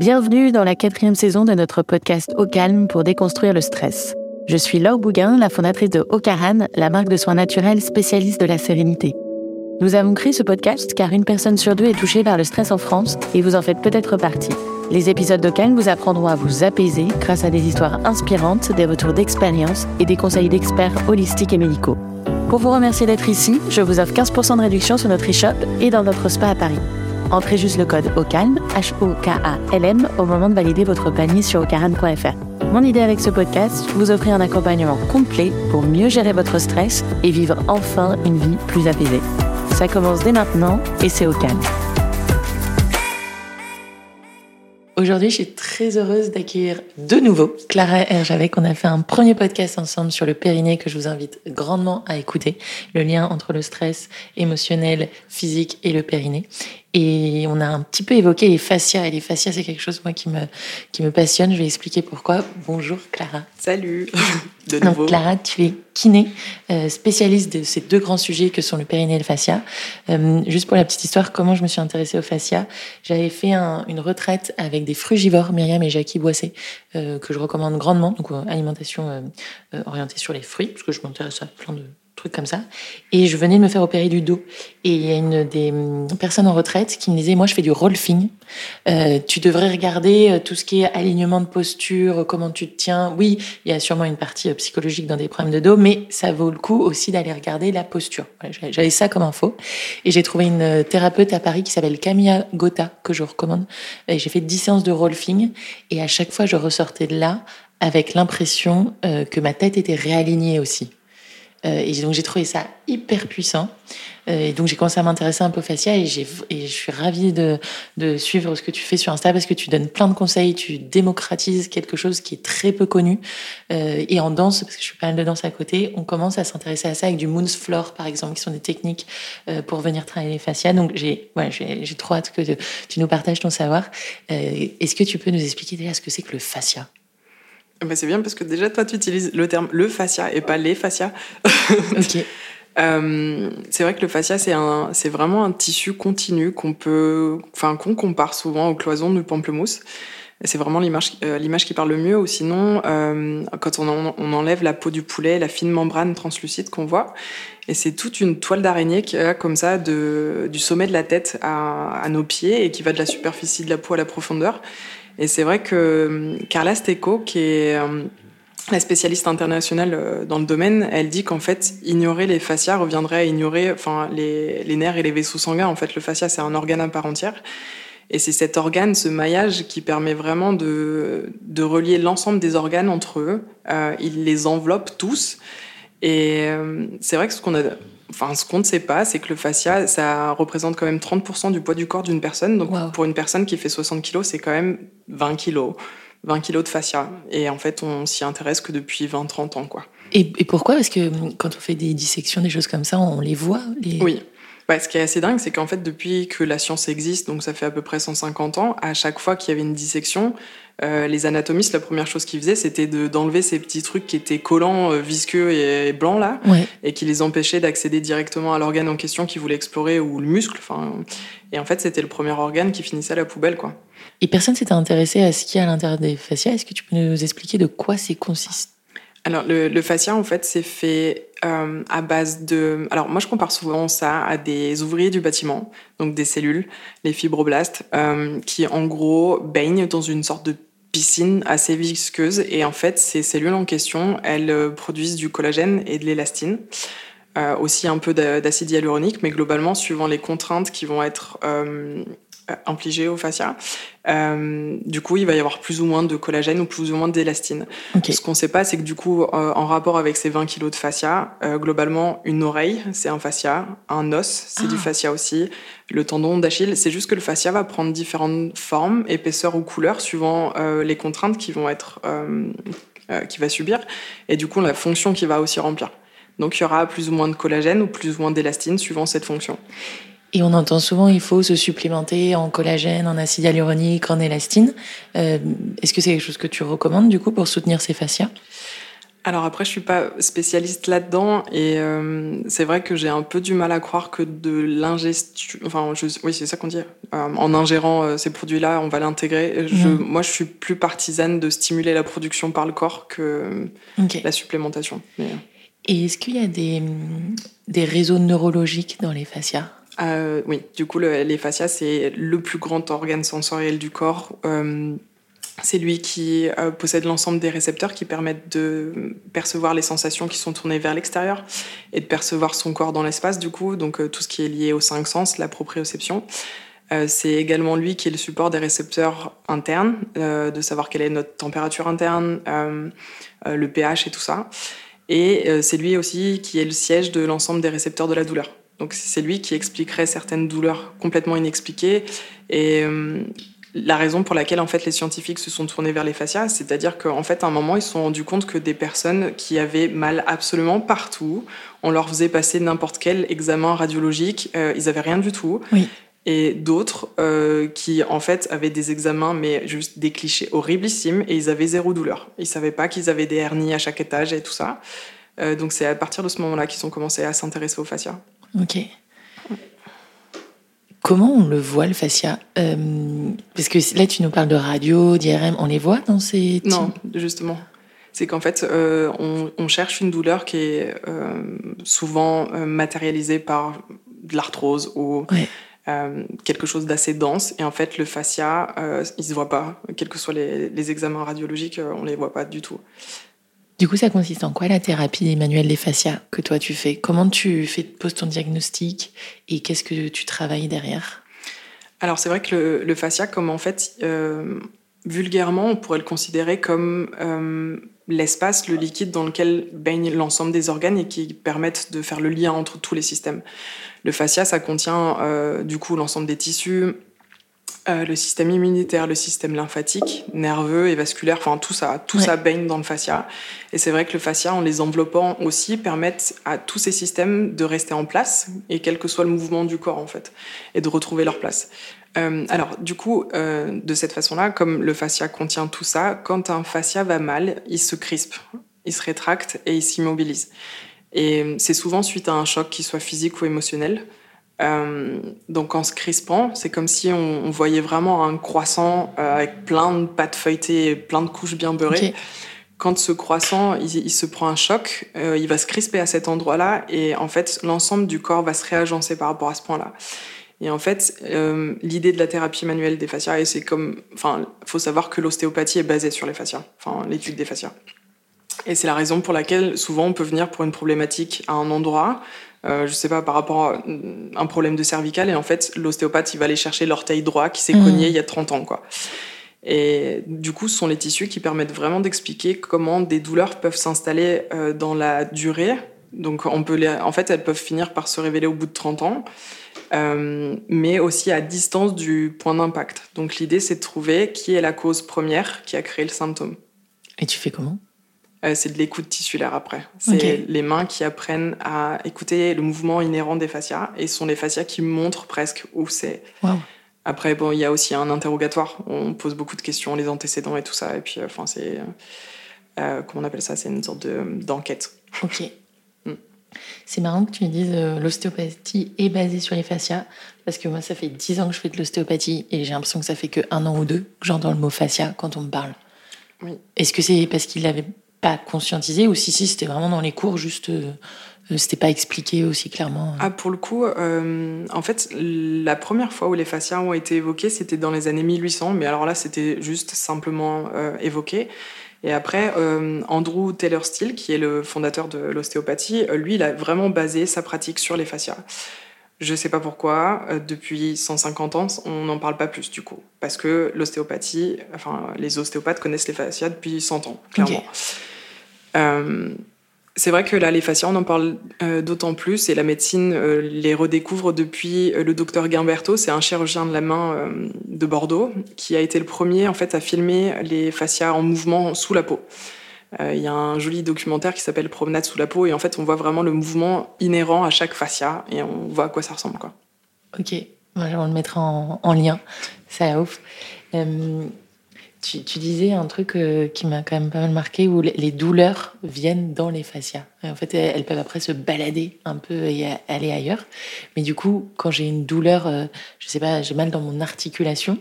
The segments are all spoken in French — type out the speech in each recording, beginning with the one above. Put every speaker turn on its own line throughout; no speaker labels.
Bienvenue dans la quatrième saison de notre podcast Au calme pour déconstruire le stress. Je suis Laure Bouguin, la fondatrice de Ocaran, la marque de soins naturels spécialiste de la sérénité. Nous avons créé ce podcast car une personne sur deux est touchée par le stress en France et vous en faites peut-être partie. Les épisodes de Calme vous apprendront à vous apaiser grâce à des histoires inspirantes, des retours d'expérience et des conseils d'experts holistiques et médicaux. Pour vous remercier d'être ici, je vous offre 15% de réduction sur notre e-shop et dans notre spa à Paris. Entrez juste le code OCALM, H-O-K-A-L-M, au moment de valider votre panier sur ocaran.fr. Mon idée avec ce podcast, vous offrir un accompagnement complet pour mieux gérer votre stress et vivre enfin une vie plus apaisée. Ça commence dès maintenant et c'est au calme. Aujourd'hui, je suis très heureuse d'accueillir de nouveau Clara Herjavec. On a fait un premier podcast ensemble sur le périnée que je vous invite grandement à écouter. Le lien entre le stress émotionnel, physique et le périnée. Et on a un petit peu évoqué les fascias. Et les fascias, c'est quelque chose, moi, qui me, qui me passionne. Je vais expliquer pourquoi. Bonjour, Clara.
Salut. De nouveau.
Donc, Clara, tu es kiné, euh, spécialiste de ces deux grands sujets que sont le périnée et le fascia. Euh, juste pour la petite histoire, comment je me suis intéressée au fascia J'avais fait une retraite avec des frugivores, Myriam et Jackie Boissé, euh, que je recommande grandement. Donc, alimentation orientée sur les fruits, parce que je m'intéresse à plein de comme ça. Et je venais de me faire opérer du dos. Et il y a une des hum, personnes en retraite qui me disait, moi je fais du rolfing. Euh, tu devrais regarder euh, tout ce qui est alignement de posture, comment tu te tiens. Oui, il y a sûrement une partie euh, psychologique dans des problèmes de dos, mais ça vaut le coup aussi d'aller regarder la posture. J'avais ça comme info. Et j'ai trouvé une thérapeute à Paris qui s'appelle Camilla Gotha, que je recommande. Et j'ai fait 10 séances de rolfing. Et à chaque fois, je ressortais de là avec l'impression que ma tête était réalignée aussi. Euh, et donc j'ai trouvé ça hyper puissant. Euh, et donc j'ai commencé à m'intéresser un peu au fascia et, et je suis ravie de, de, suivre ce que tu fais sur Insta parce que tu donnes plein de conseils, tu démocratises quelque chose qui est très peu connu. Euh, et en danse, parce que je fais pas mal de danse à côté, on commence à s'intéresser à ça avec du Moon's Floor par exemple, qui sont des techniques pour venir travailler les fascias. Donc j'ai ouais, j'ai trop hâte que tu nous partages ton savoir. Est-ce que tu peux nous expliquer déjà ce que c'est que le fascia?
Bah, c'est bien parce que déjà, toi, tu utilises le terme le fascia et pas les fascias.
ok.
Euh, c'est vrai que le fascia, c'est un, c'est vraiment un tissu continu qu'on peut, enfin, qu'on compare souvent aux cloisons de pamplemousse. C'est vraiment l'image, euh, l'image qui parle le mieux. Ou sinon, euh, quand on, on, enlève la peau du poulet, la fine membrane translucide qu'on voit, et c'est toute une toile d'araignée qui a comme ça de, du sommet de la tête à, à nos pieds et qui va de la superficie de la peau à la profondeur. Et c'est vrai que euh, Carla Stecco, qui est euh, la spécialiste internationale euh, dans le domaine, elle dit qu'en fait, ignorer les fascias reviendrait à ignorer enfin, les, les nerfs et les vaisseaux sanguins. En fait, le fascia, c'est un organe à part entière. Et c'est cet organe, ce maillage, qui permet vraiment de, de relier l'ensemble des organes entre eux. Euh, il les enveloppe tous. Et c'est vrai que ce qu'on a Enfin, ce qu'on ne sait pas, c'est que le fascia, ça représente quand même 30% du poids du corps d'une personne. Donc, pour une personne qui fait 60 kilos, c'est quand même 20 kilos. 20 kilos de fascia. Et en fait, on s'y intéresse que depuis 20-30 ans, quoi.
Et, pourquoi? Parce que quand on fait des dissections, des choses comme ça, on les voit les...
Oui. Ouais, ce qui est assez dingue, c'est qu'en fait, depuis que la science existe, donc ça fait à peu près 150 ans, à chaque fois qu'il y avait une dissection, euh, les anatomistes, la première chose qu'ils faisaient, c'était d'enlever ces petits trucs qui étaient collants, euh, visqueux et, blancs là, et qui les empêchaient d'accéder directement à l'organe en question qu'ils voulaient explorer ou le muscle. Enfin, et en fait, c'était le premier organe qui finissait à la poubelle, quoi.
Et personne s'était intéressé à ce qu'il y a à l'intérieur des fascias. Est-ce que tu peux nous expliquer de quoi c'est consiste
alors, le, le, fascia, en fait, c'est fait euh, à base de... Alors, moi, je compare souvent ça à des ouvriers du bâtiment, donc des cellules, les fibroblastes, euh, qui, en gros, baignent dans une sorte de piscine assez visqueuse. Et en fait, ces cellules en question, elles euh, produisent du collagène et de l'élastine. Euh, aussi un peu d'acide hyaluronique, mais globalement, suivant les contraintes qui vont être euh, euh, infligé au fascia. Euh, du coup, il va y avoir plus ou moins de collagène ou plus ou moins d'élastine. Ce qu'on ne sait pas, c'est que du coup, euh, en rapport avec ces 20 kilos de fascia, globalement, une oreille, c'est un fascia, un os, c'est du ah. fascia aussi, le tendon d'Achille, c'est juste que le fascia va prendre différentes formes, épaisseurs ou couleurs suivant les contraintes qui vont être, qui va subir, et du coup, la fonction qu'il va aussi remplir. Donc, il y aura plus ou moins de collagène ou plus ou moins d'élastine suivant cette fonction.
Et on entend souvent il faut se supplémenter en collagène, en acide hyaluronique, en élastine. Euh, Est-ce que c'est quelque chose que tu recommandes du coup pour soutenir ces fascias?
Alors après, je suis pas spécialiste là-dedans et euh, c'est vrai que j'ai un peu du mal à croire que de l'ingestion, enfin, oui, c'est ça qu'on dit. Euh, en ingérant ces produits-là, on va l'intégrer. Mhm. Moi, je suis plus partisane de stimuler la production par le corps que la supplémentation.
Et est-ce qu'il y a des, des réseaux neurologiques dans les fascias?
Oui, du coup, les fascias, c'est le plus grand organe sensoriel du corps. C'est lui qui euh, possède l'ensemble des récepteurs qui permettent de percevoir les sensations qui sont tournées vers l'extérieur et de percevoir son corps dans l'espace, du coup, donc euh, tout ce qui est lié aux cinq sens, la proprioception. Euh, c'est également lui qui est le support des récepteurs internes, de savoir quelle est notre température interne, le pH et tout ça. Et c'est lui aussi qui est le siège de l'ensemble des récepteurs de la douleur. Donc c'est lui qui expliquerait certaines douleurs complètement inexpliquées et la raison pour laquelle en fait les scientifiques se sont tournés vers les fascias, c'est-à-dire qu'en fait à un moment ils se sont rendus compte que des personnes qui avaient mal absolument partout, on leur faisait passer n'importe quel examen radiologique, euh, ils avaient rien du tout. Et d'autres euh, qui en fait avaient des examens mais juste des clichés horriblissimes et ils avaient zéro douleur. Ils savaient pas qu'ils avaient des hernies à chaque étage et tout ça. Euh, donc c'est à partir de ce moment-là qu'ils ont commencé à s'intéresser aux fascias.
Ok. Comment on le voit, le fascia? Euh, Parce que là, tu nous parles de radio, d'IRM, on les voit dans ces...
Non, justement. C'est qu'en fait, euh, on, cherche une douleur qui est euh, souvent matérialisée par de l'arthrose ou quelque chose d'assez dense. Et en fait, le fascia, il ne se voit pas. Quels que soient les, les examens radiologiques, on ne les voit pas du tout.
Du coup, ça consiste en quoi la thérapie des fascias que toi tu fais? Comment tu fais, poses ton diagnostic et qu'est-ce que tu travailles derrière?
Alors c'est vrai que le, fascia, comme en fait, euh, vulgairement, on pourrait le considérer comme euh, l'espace, le liquide dans lequel baigne l'ensemble des organes et qui permettent de faire le lien entre tous les systèmes. Le fascia, ça contient euh, du coup l'ensemble des tissus, euh, le système immunitaire, le système lymphatique, nerveux et vasculaire, enfin tout ça, tout ça baigne dans le fascia. Et c'est vrai que le fascia, en les enveloppant aussi, permettent à tous ces systèmes de rester en place, et quel que soit le mouvement du corps en fait, et de retrouver leur place. Euh, alors du coup, euh, de cette façon-là, comme le fascia contient tout ça, quand un fascia va mal, il se crispe, il se rétracte et il s'immobilise. Et c'est souvent suite à un choc, qui soit physique ou émotionnel. Euh, donc en se crispant, c'est comme si on, voyait vraiment un croissant euh, avec plein de pâtes feuilletées et plein de couches bien beurrées. Quand ce croissant, il, se prend un choc, euh, il va se crisper à cet endroit-là et en fait, l'ensemble du corps va se réagencer par rapport à ce point-là. Et en fait, l'idée de la thérapie manuelle des fascias, et c'est comme, enfin, faut savoir que l'ostéopathie est basée sur les fascias, enfin, l'étude des fascias. Et c'est la raison pour laquelle souvent on peut venir pour une problématique à un endroit, euh, je sais pas, par rapport à un problème de cervical. Et en fait, l'ostéopathe, il va aller chercher l'orteil droit qui s'est mmh. cogné il y a 30 ans, quoi. Et du coup, ce sont les tissus qui permettent vraiment d'expliquer comment des douleurs peuvent s'installer euh, dans la durée. Donc, on peut les... en fait, elles peuvent finir par se révéler au bout de 30 ans, euh, mais aussi à distance du point d'impact. Donc, l'idée, c'est de trouver qui est la cause première qui a créé le symptôme.
Et tu fais comment?
Euh, c'est de l'écoute tissulaire après. C'est les mains qui apprennent à écouter le mouvement inhérent des fascias et ce sont les fascias qui montrent presque où c'est. Après, bon, il y a aussi un interrogatoire. On pose beaucoup de questions, les antécédents et tout ça. Et puis, euh, enfin, c'est. Euh, comment on appelle ça? C'est une sorte d'enquête.
ok. Mm. C'est marrant que tu me dises l'ostéopathie est basée sur les fascias, parce que moi, ça fait 10 ans que je fais de l'ostéopathie et j'ai l'impression que ça fait que un an ou deux que j'entends le mot fascia quand on me parle. Oui. Est-ce que c'est parce qu'il avait pas conscientisé ou si si c'était vraiment dans les cours juste euh, euh, c'était pas expliqué aussi clairement
ah pour le coup euh, en fait la première fois où les fascias ont été évoqués c'était dans les années 1800 mais alors là c'était juste simplement évoqué et après, Andrew Taylor Steele, qui est le fondateur de l'ostéopathie, lui, il a vraiment basé sa pratique sur les fascias. Je sais pas pourquoi, depuis 150 ans, on n'en parle pas plus du coup. Parce que l'ostéopathie, enfin, les ostéopathes connaissent les fascias depuis 100 ans, clairement. C'est vrai que là, les fascias, on en parle euh, d'autant plus et la médecine euh, les redécouvre depuis le docteur Gimberto. C'est un chirurgien de la main de Bordeaux qui a été le premier en fait à filmer les fascias en mouvement sous la peau. Il y a un joli documentaire qui s'appelle Promenade sous la peau et en fait on voit vraiment le mouvement inhérent à chaque fascia et on voit à quoi ça ressemble. Quoi.
Ok, on le mettra en, en lien, ça ouf. Tu, disais un truc euh, qui m'a quand même pas mal marqué, où les, douleurs viennent dans les fascias. en fait, elles, peuvent après se balader un peu et aller ailleurs. Mais du coup, quand j'ai une douleur, euh, je sais pas, j'ai mal dans mon articulation,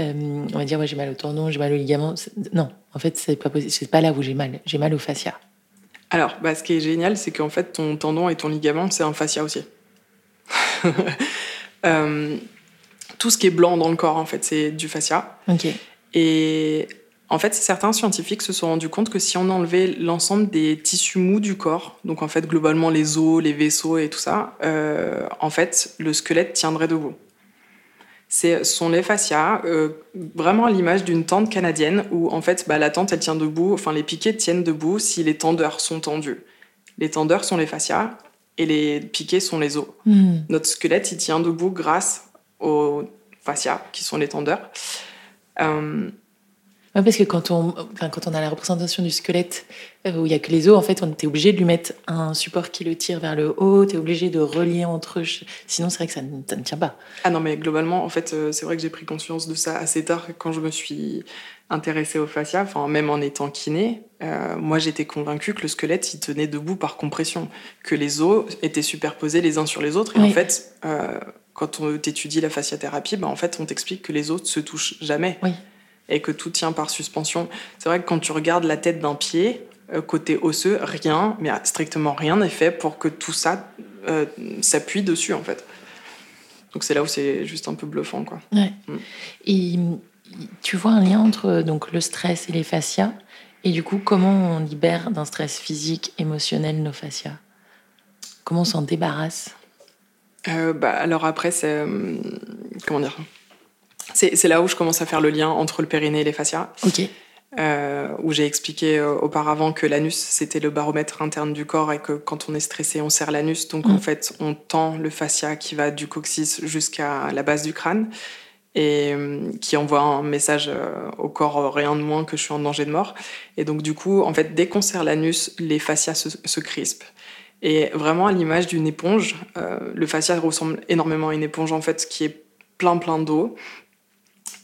euh, on va dire, j'ai mal au tendon, j'ai mal au ligament. Non, en fait, c'est pas C'est pas là où j'ai mal. J'ai mal au fascia.
Alors, bah, ce qui est génial, c'est qu'en fait, ton tendon et ton ligament, c'est un fascia aussi. tout ce qui est blanc dans le corps, en fait, c'est du fascia.
Ok.
Et en fait, certains scientifiques se sont rendus compte que si on enlevait l'ensemble des tissus mous du corps, donc en fait globalement les os, les vaisseaux et tout ça, euh, en fait le squelette tiendrait debout. Ce sont les fascias, euh, vraiment à l'image d'une tente canadienne où en fait bah, la tente elle tient debout, enfin les piquets tiennent debout si les tendeurs sont tendus. Les tendeurs sont les fascias et les piquets sont les os. Hmm. Notre squelette il tient debout grâce aux fascias qui sont les tendeurs.
Euh, parce que quand on, quand on a la représentation du squelette euh, où il n'y a que les os, en fait, on était obligé de lui mettre un support qui le tire vers le haut, tu es obligé de relier entre eux. Sinon, c'est vrai que ça ne, tient pas.
Ah non, mais globalement, en fait, euh, c'est vrai que j'ai pris conscience de ça assez tard quand je me suis intéressée au fascia, enfin, même en étant kiné. moi, j'étais convaincue que le squelette, il tenait debout par compression, que les os étaient superposés les uns sur les autres. Et en fait, quand on étudie la fasciathérapie, bah, en fait, on t'explique que les os se touchent jamais. Et que tout tient par suspension. C'est vrai que quand tu regardes la tête d'un pied, euh, côté osseux, rien, mais strictement rien n'est fait pour que tout ça euh, s'appuie dessus, en fait. Donc c'est là où c'est juste un peu bluffant, quoi.
Ouais. Mm. Et tu vois un lien entre donc, le stress et les fascias? Et du coup, comment on libère d'un stress physique, émotionnel nos fascias? Comment on s'en débarrasse?
Euh, bah, alors après, c'est. Euh, comment dire c'est, là où je commence à faire le lien entre le périnée et les fascias.
Ok.
Euh, où j'ai expliqué auparavant que l'anus c'était le baromètre interne du corps et que quand on est stressé on serre l'anus donc en mm. fait on tend le fascia qui va du coccyx jusqu'à la base du crâne et qui envoie un message au corps rien de moins que je suis en danger de mort et donc du coup en fait dès qu'on serre l'anus les fascias se, se crispent et vraiment à l'image d'une éponge, euh, le fascia ressemble énormément à une éponge en fait qui est plein plein d'eau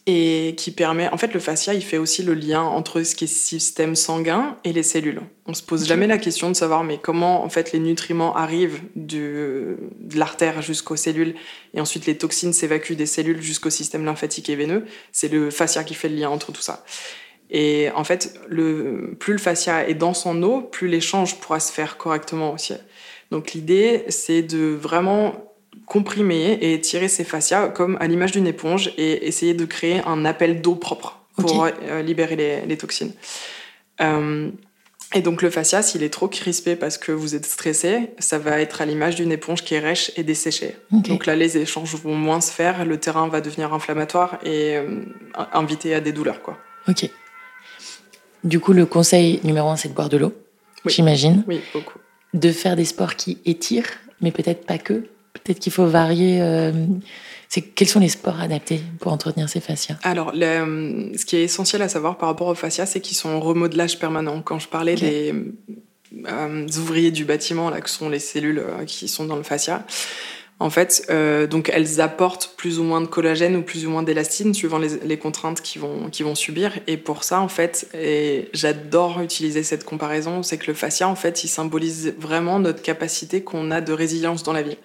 et qui permet en fait le fascia il fait aussi le lien entre ce qui est système sanguin et les cellules. On se pose jamais la question de savoir mais comment en fait les nutriments arrivent de l'artère jusqu'aux cellules et ensuite les toxines s'évacuent des cellules jusqu'au système lymphatique et veineux. C'est le fascia qui fait le lien entre tout ça. Et en fait, le, plus le fascia est dans son eau, plus l'échange pourra se faire correctement aussi. Donc l'idée, c'est de vraiment comprimer et tirer ces fascias comme à l'image d'une éponge et essayer de créer un appel d'eau propre pour euh, libérer les, toxines. Euh, et donc le fascia, s'il est trop crispé parce que vous êtes stressé, ça va être à l'image d'une éponge qui est rêche et desséchée. Donc là, les échanges vont moins se faire, le terrain va devenir inflammatoire et euh, inviter à des douleurs. Quoi.
Ok. Du coup, le conseil numéro un, c'est de boire de l'eau, j'imagine.
Oui, beaucoup.
De faire des sports qui étirent, mais peut-être pas que. Peut-être qu'il faut varier. Euh, quels sont les sports adaptés pour entretenir ces fascias?
Alors, ce qui est essentiel à savoir par rapport aux fascias, c'est qu'ils sont en remodelage permanent. Quand je parlais des euh, ouvriers du bâtiment, là, que sont les cellules euh, qui sont dans le fascia, en fait, euh, donc elles apportent plus ou moins de collagène ou plus ou moins d'élastine suivant les, contraintes qu'ils vont, vont subir. Et pour ça, en fait, et j'adore utiliser cette comparaison, c'est que le fascia, en fait, il symbolise vraiment notre capacité qu'on a de résilience dans la vie.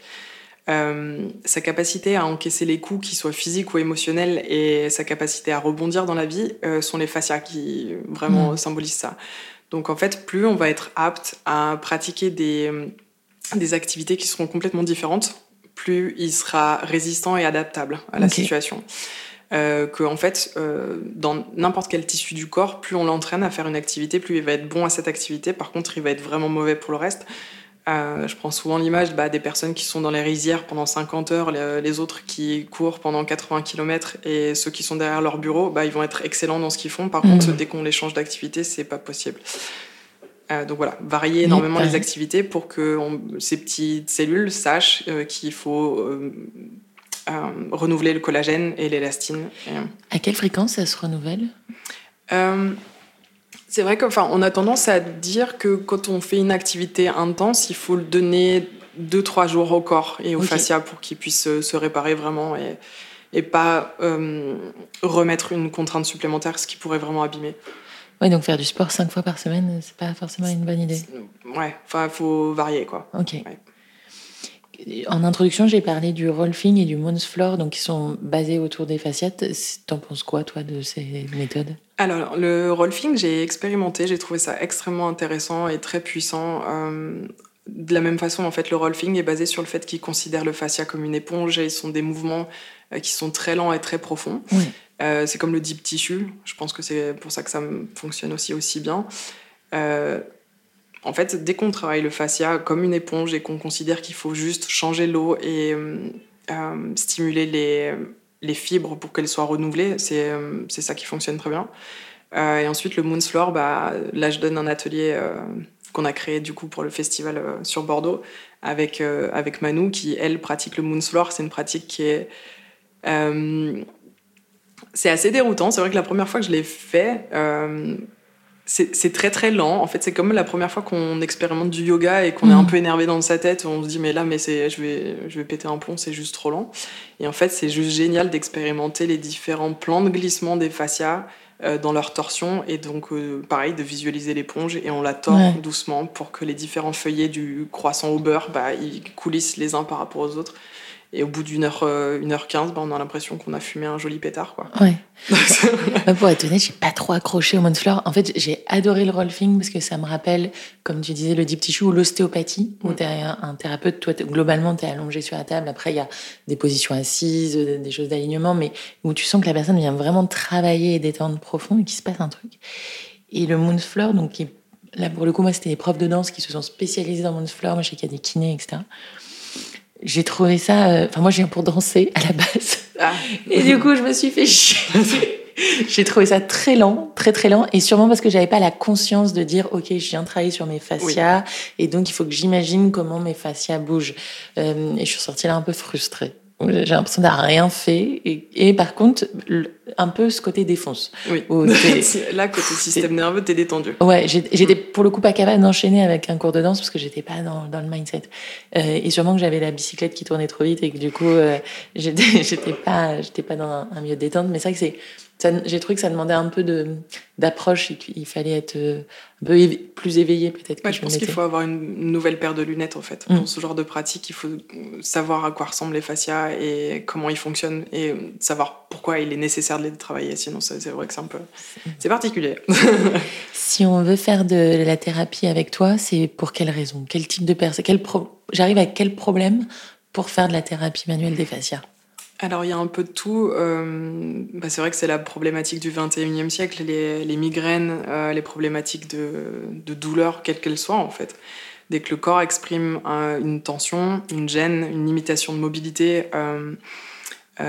Euh, sa capacité à encaisser les coups, qu'ils soient physiques ou émotionnels, et sa capacité à rebondir dans la vie euh, sont les fascias qui vraiment mmh. symbolisent ça. Donc en fait, plus on va être apte à pratiquer des, des activités qui seront complètement différentes, plus il sera résistant et adaptable à la situation. Euh, que en fait, euh, dans n'importe quel tissu du corps, plus on l'entraîne à faire une activité, plus il va être bon à cette activité. Par contre, il va être vraiment mauvais pour le reste. Euh, je prends souvent l'image bah, des personnes qui sont dans les rizières pendant 50 heures, les, autres qui courent pendant 80 km et ceux qui sont derrière leur bureau, bah, ils vont être excellents dans ce qu'ils font. Par contre, mhm. dès qu'on les change d'activité, c'est pas possible. Euh, donc voilà, varier énormément les activités pour que ces petites cellules sachent euh, qu'il faut euh, renouveler le collagène et l'élastine.
À quelle fréquence ça se renouvelle?
C'est vrai qu'on a tendance à dire que quand on fait une activité intense, il faut le donner 2-3 jours au corps et au fascia pour qu'il puisse se réparer vraiment. Et, et pas remettre une contrainte supplémentaire, ce qui pourrait vraiment abîmer.
Ouais, donc faire du sport cinq fois par semaine, c'est pas forcément une bonne idée.
Ouais, enfin, il faut varier, quoi.
Ok. En introduction, j'ai parlé du rolfing et du Mons Floor, donc qui sont basés autour des fasciates. T'en penses quoi, toi, de ces méthodes?
Alors, le rolfing, j'ai expérimenté, j'ai trouvé ça extrêmement intéressant et très puissant. Euh, de la même façon, en fait, le rolfing est basé sur le fait qu'il considère le fascia comme une éponge et ils sont des mouvements euh, qui sont très lents et très profonds. Euh, c'est comme le deep tissue. Je pense que c'est pour ça que ça fonctionne aussi aussi bien. Euh, en fait, dès qu'on travaille le fascia comme une éponge et qu'on considère qu'il faut juste changer l'eau et euh, stimuler les, les, fibres pour qu'elles soient renouvelées, c'est ça qui fonctionne très bien. et ensuite, le Moons Floor, bah, là, je donne un atelier qu'on a créé du coup pour le festival sur Bordeaux avec, avec Manu qui, elle, pratique le Moons Floor. C'est une pratique qui est c'est assez déroutant. C'est vrai que la première fois que je l'ai fait, euh, c'est très très lent. En fait, c'est comme la première fois qu'on expérimente du yoga et qu'on est un mm. peu énervé dans sa tête. On se dit mais là, mais c'est, je vais, je vais péter un plomb, c'est juste trop lent. Et en fait, c'est juste génial d'expérimenter les différents plans de glissement des fascias euh, dans leur torsion et donc euh, pareil de visualiser l'éponge et on la tord doucement pour que les différents feuillets du croissant au beurre, bah, ils coulissent les uns par rapport aux autres. Et au bout d'une heure, euh, une heure quinze, bah, on a l'impression qu'on a fumé un joli pétard. Quoi.
Ouais. pour être honnête, j'ai pas trop accroché au Fleur. En fait, j'ai adoré le rolfing parce que ça me rappelle, comme tu disais, le deep tissue ou l'ostéopathie, où mm. tu un thérapeute, toi, globalement, tu es allongé sur la table. Après, il y a des positions assises, euh, des choses d'alignement, mais où tu sens que la personne vient vraiment travailler et détendre profond et qu'il se passe un truc. Et le Moonfloor, donc, qui, là, pour le coup, moi, c'était des profs de danse qui se sont spécialisés dans Moonfloor. Moi, je sais qu'il y a des kinés, etc j'ai trouvé ça. Euh, enfin, moi, je viens pour danser à la base. Ah. Et du coup, je me suis fait chier. j'ai trouvé ça très lent, très très lent, et sûrement parce que j'avais pas la conscience de dire, ok, je viens travailler sur mes fascias, et donc il faut que j'imagine comment mes fascias bougent. Euh, et je suis sortie là un peu frustrée. J'ai l'impression d'avoir rien fait. Et, par contre, un peu ce côté défonce.
Oui. Là, côté système nerveux, t'es détendu.
Ouais, j'étais pour le coup pas capable d'enchaîner avec un cours de danse parce que j'étais pas dans, dans, le mindset. Euh, et sûrement que j'avais la bicyclette qui tournait trop vite et que du coup, euh, j'étais pas, pas dans un, un milieu de détente. Mais c'est vrai que c'est j'ai trouvé que ça demandait un peu d'approche et qu'il fallait être euh, un peu plus éveillé peut-être.
je, pense qu'il faut avoir une nouvelle paire de lunettes en fait. Pour mm. ce genre de pratique, il faut savoir à quoi ressemblent les fascias et comment ils fonctionnent et savoir pourquoi il est nécessaire de les travailler. Sinon, c'est vrai que c'est un peu... C'est particulier.
si on veut faire de la thérapie avec toi, c'est pour quelle raison? Quel type de personne J'arrive à quel problème pour faire de la thérapie manuelle des fascias?
Alors il y a un peu de tout. Euh, bah, c'est vrai que c'est la problématique du 21e siècle, les, migraines, euh, les problématiques de, de douleur, quelles qu'elles soient en fait. Dès que le corps exprime une tension, une gêne, une limitation de mobilité, euh,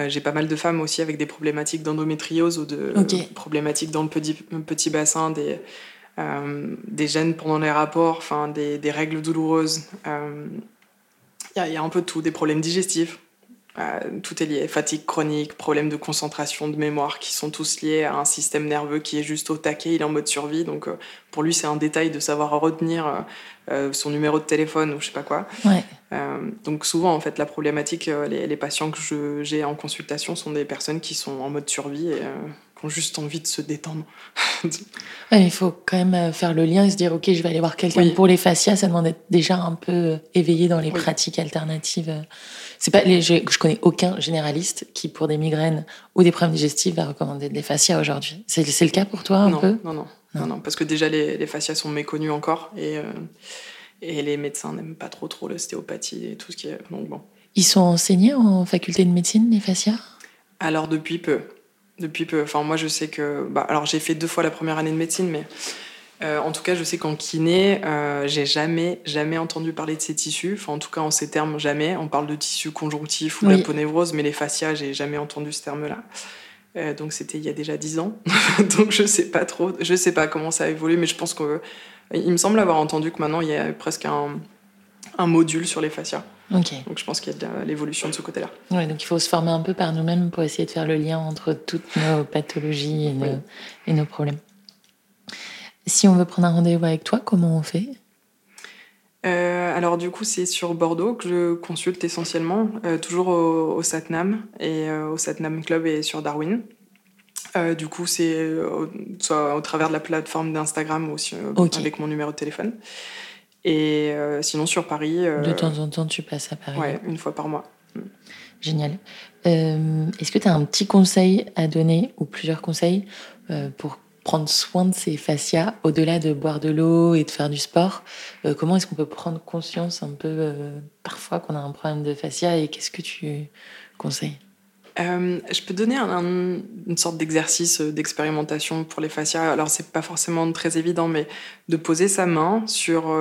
j'ai pas mal de femmes aussi avec des problématiques d'endométriose ou de problématiques dans le petit, petit bassin, des, des gènes pendant les rapports, enfin des, des règles douloureuses. Il y, y, a un peu de tout, des problèmes digestifs tout est lié, fatigue chronique, problème de concentration, de mémoire, qui sont tous liés à un système nerveux qui est juste au taquet, il est en mode survie. Donc euh, pour lui, c'est un détail de savoir retenir euh, son numéro de téléphone ou je sais pas quoi. donc souvent, en fait, la problématique, les, patients que j'ai en consultation sont des personnes qui sont en mode survie et qui ont juste envie de se détendre.
il faut quand même faire le lien et se dire, ok, je vais aller voir quelqu'un pour les fascias, ça demande d'être déjà un peu éveillé dans les pratiques alternatives. C'est pas les, je, je, connais aucun généraliste qui, pour des migraines ou des problèmes digestifs, va recommander des fascias aujourd'hui. C'est, le cas pour toi un
non,
peu?
non, non, non, non, parce que déjà les, les fascias sont méconnus encore et, euh, et les médecins n'aiment pas trop trop l'ostéopathie et tout ce qui est donc bon.
Ils sont enseignés en faculté de médecine les fascias?
Alors depuis peu, depuis peu. Enfin moi je sais que, bah, alors j'ai fait deux fois la première année de médecine, mais euh, en tout cas, je sais qu'en kiné, euh, j'ai jamais, jamais entendu parler de ces tissus. Enfin, en tout cas, en ces termes, jamais. On parle de tissus conjonctifs ou oui. l'aponévrose, mais les fascias, j'ai jamais entendu ce terme-là. Euh, donc, c'était il y a déjà dix ans. donc, je sais pas trop. Je sais pas comment ça a évolué, mais je pense que. Il me semble avoir entendu que maintenant, il y a presque un, un module sur les fascias. Donc, je pense qu'il y a de l'évolution de ce côté-là.
Oui, donc il faut se former un peu par nous-mêmes pour essayer de faire le lien entre toutes nos pathologies et, nos, et nos problèmes. Si on veut prendre un rendez-vous avec toi, comment on fait?
Euh, alors du coup, c'est sur Bordeaux que je consulte essentiellement, euh, toujours au, Satnam et euh, au Satnam Club et sur Darwin. du coup, c'est soit au travers de la plateforme d'Instagram ou aussi avec mon numéro de téléphone. Et sinon sur Paris.
de temps en temps, tu passes à Paris.
Ouais, une fois par mois. Mm.
Génial. Est-ce que tu as un petit conseil à donner ou plusieurs conseils pour prendre soin de ses fascias au-delà de boire de l'eau et de faire du sport euh, Comment est-ce qu'on peut prendre conscience un peu euh, parfois qu'on a un problème de fascia et qu'est-ce que tu conseilles?
Euh, je peux donner une sorte d'exercice d'expérimentation pour les fascias. Alors c'est pas forcément très évident, mais de poser sa main sur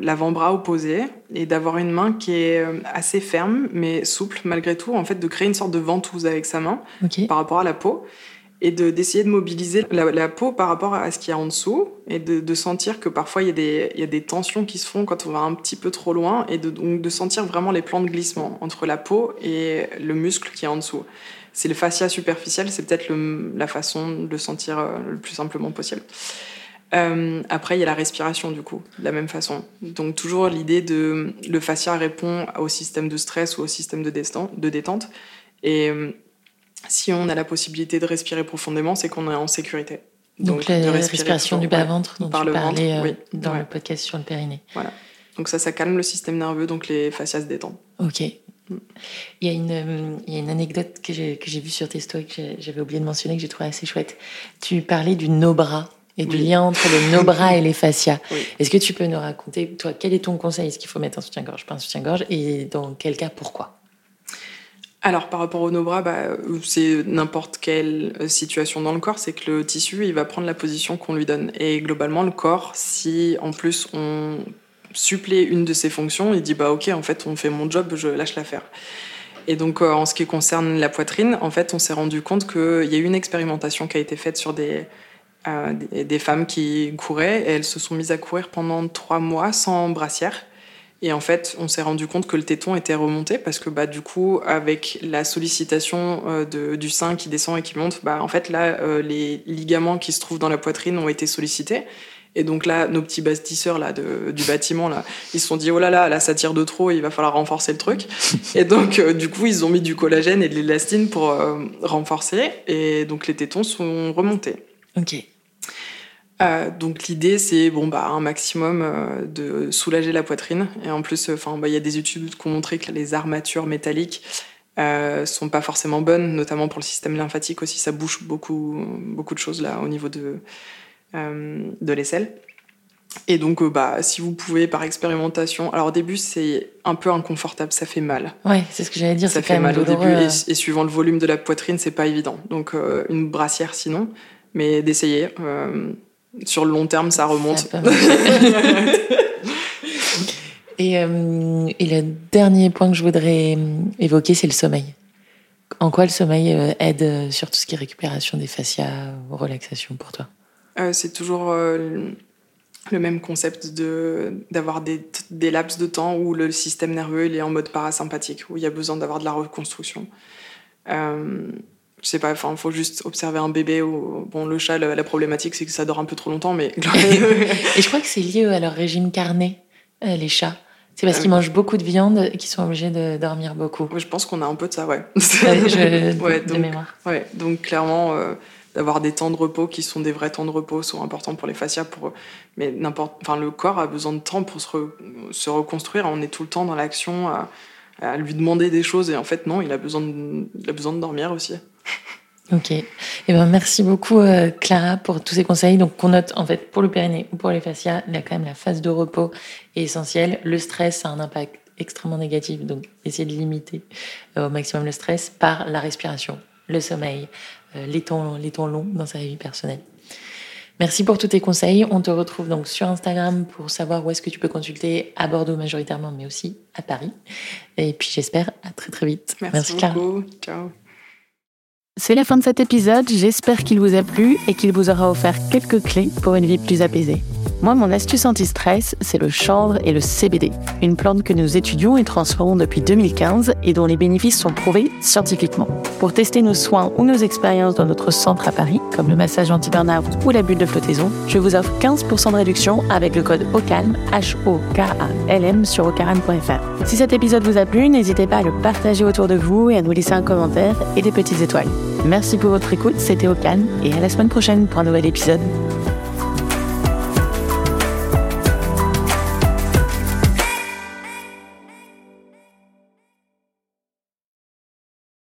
l'avant-bras opposé et d'avoir une main qui est assez ferme mais souple malgré tout. En fait, de créer une sorte de ventouse avec sa main par rapport à la peau et d'essayer de, mobiliser la, peau par rapport à ce qu'il y a en dessous et de, sentir que parfois il y, a des, il y, a des, tensions qui se font quand on va un petit peu trop loin et de, donc de sentir vraiment les plans de glissement entre la peau et le muscle qui est en dessous. C'est le fascia superficiel, c'est peut-être la façon de le sentir euh, le plus simplement possible. Euh, après, il y a la respiration, du coup, de la même façon. Donc, toujours l'idée de le fascia répond au système de stress ou au système de, de détente. Et euh, si on a la possibilité de respirer profondément, c'est qu'on est en sécurité.
Donc, la respiration du bas-ventre dont tu parlais euh, dans le podcast sur le périnée.
Voilà. Donc ça, ça calme le système nerveux, donc les fascias se détendent.
Ok. Mm. Il y, a une, euh, il y a une anecdote que j'ai, que j'ai vue sur tes stories que j'avais oublié de mentionner, que j'ai trouvé assez chouette. Tu parlais du no-bras et du lien entre le no-bras et les fascias. Est-ce que tu peux nous raconter, toi, quel est ton conseil? Est-ce qu'il faut mettre un soutien-gorge, pas un soutien-gorge? Et dans quel cas, pourquoi?
Alors par rapport au nos bras, bah, c'est n'importe quelle situation dans le corps, c'est que le tissu il va prendre la position qu'on lui donne. Et globalement le corps, si en plus on supplée une de ses fonctions, il dit bah ok en fait on fait mon job, je lâche l'affaire. Et donc euh, en ce qui concerne la poitrine, en fait on s'est rendu compte qu'il y a eu une expérimentation qui a été faite sur des, euh, des, des, femmes qui couraient et elles se sont mises à courir pendant trois mois sans brassière. Et en fait, on s'est rendu compte que le téton était remonté parce que bah, du coup, avec la sollicitation euh, de, du sein qui descend et qui monte, bah, en fait, là, euh, les ligaments qui se trouvent dans la poitrine ont été sollicités. Et donc là, nos petits bâtisseurs là, de, du bâtiment, là, ils se sont dit, oh là là, là, ça tire de trop, il va falloir renforcer le truc. Et donc, euh, du coup, ils ont mis du collagène et de l'élastine pour renforcer. Et donc, les tétons sont remontés.
Ok.
Euh, donc l'idée c'est bon bah un maximum euh, de soulager la poitrine. Et en plus enfin bah, il y a des études qui ont montré que les armatures métalliques euh, sont pas forcément bonnes notamment pour le système lymphatique aussi. Ça bouche beaucoup beaucoup de choses là au niveau de euh, de l'aisselle. Et donc bah si vous pouvez par expérimentation alors au début c'est un peu inconfortable ça fait mal.
Ouais c'est ce que j'allais dire
ça fait mal au début. Et, et, suivant le volume de la poitrine c'est pas évident. Donc une brassière sinon. Mais d'essayer sur le long terme, ça remonte.
et, euh, et, le dernier point que je voudrais euh, évoquer, c'est le sommeil. En quoi le sommeil euh, aide sur tout ce qui est récupération des fascias, relaxation pour toi?
C'est toujours le même concept de d'avoir des, des, laps de temps où le système nerveux il est en mode parasympathique, où il y a besoin d'avoir de la reconstruction je sais pas, enfin, faut juste observer un bébé ou bon, le chat, la, problématique c'est que ça dort un peu trop longtemps, mais.
et je crois que c'est lié à leur régime carné, euh, les chats. C'est parce qu'ils mangent beaucoup de viande et qu'ils sont obligés de dormir beaucoup.
je pense qu'on a un peu de ça, ouais.
je, ouais de, mémoire.
Ouais, donc clairement, euh, d'avoir des temps de repos qui sont des vrais temps de repos sont importants pour les fascias. Pour, mais n'importe, enfin, le corps a besoin de temps pour se, se reconstruire. On est tout le temps dans l'action à, à, lui demander des choses et en fait, non, il a besoin de, il a besoin de dormir aussi.
Ok. Eh ben, merci beaucoup, euh, Clara, pour tous ces conseils. Donc, on note, en fait, pour le périnée ou pour les fascias, il y a quand même la phase de repos est essentielle. Le stress a un impact extrêmement négatif. Donc, essayer de limiter euh, au maximum le stress par la respiration, le sommeil, euh, les, temps, les temps longs dans sa vie personnelle. Merci pour tous tes conseils. On te retrouve donc sur Instagram pour savoir où est-ce que tu peux consulter à Bordeaux majoritairement, mais aussi à Paris. Et puis j'espère à très très vite.
Merci, Merci beaucoup. Ciao.
C'est la fin de cet épisode, j'espère qu'il vous a plu et qu'il vous aura offert quelques clés pour une vie plus apaisée.
Moi, mon astuce anti-stress, c'est le chanvre et le CBD, une plante que nous étudions et transformons depuis 2015 et dont les bénéfices sont prouvés scientifiquement. Pour tester nos soins ou nos expériences dans notre centre à Paris, comme le massage anti-burnout ou la bulle de flottaison, je vous offre 15% de réduction avec le code OCALM, sur ocaram.fr. Si cet épisode vous a plu, n'hésitez pas à le partager autour de vous et à nous laisser un commentaire et des petites étoiles. Merci pour votre écoute, c'était Ocalm et à la semaine prochaine pour un nouvel épisode.